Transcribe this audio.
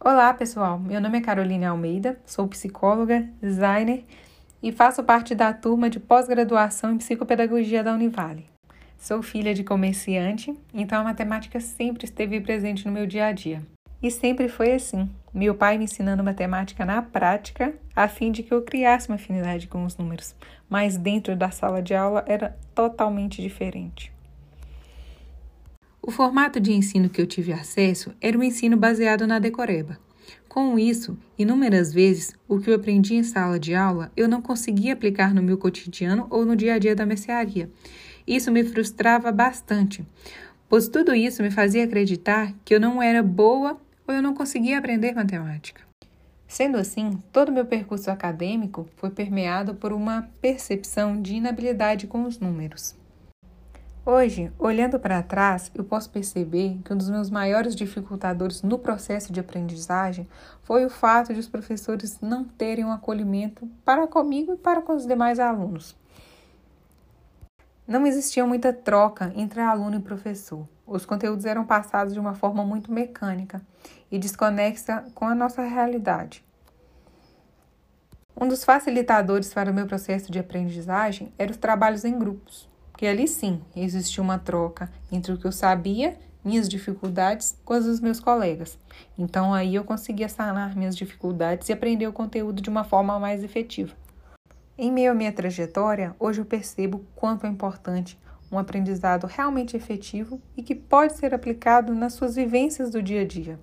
Olá, pessoal. Meu nome é Carolina Almeida, sou psicóloga, designer e faço parte da turma de pós-graduação em psicopedagogia da Univale. Sou filha de comerciante, então a matemática sempre esteve presente no meu dia a dia. E sempre foi assim. Meu pai me ensinando matemática na prática, a fim de que eu criasse uma afinidade com os números, mas dentro da sala de aula era totalmente diferente. O formato de ensino que eu tive acesso era um ensino baseado na decoreba. Com isso, inúmeras vezes, o que eu aprendi em sala de aula eu não conseguia aplicar no meu cotidiano ou no dia a dia da mercearia. Isso me frustrava bastante, pois tudo isso me fazia acreditar que eu não era boa ou eu não conseguia aprender matemática. Sendo assim, todo o meu percurso acadêmico foi permeado por uma percepção de inabilidade com os números. Hoje, olhando para trás, eu posso perceber que um dos meus maiores dificultadores no processo de aprendizagem foi o fato de os professores não terem um acolhimento para comigo e para com os demais alunos. Não existia muita troca entre aluno e professor. Os conteúdos eram passados de uma forma muito mecânica e desconexa com a nossa realidade. Um dos facilitadores para o meu processo de aprendizagem eram os trabalhos em grupos que ali sim existia uma troca entre o que eu sabia, minhas dificuldades, com as dos meus colegas. Então aí eu conseguia sanar minhas dificuldades e aprender o conteúdo de uma forma mais efetiva. Em meio à minha trajetória, hoje eu percebo quanto é importante um aprendizado realmente efetivo e que pode ser aplicado nas suas vivências do dia a dia.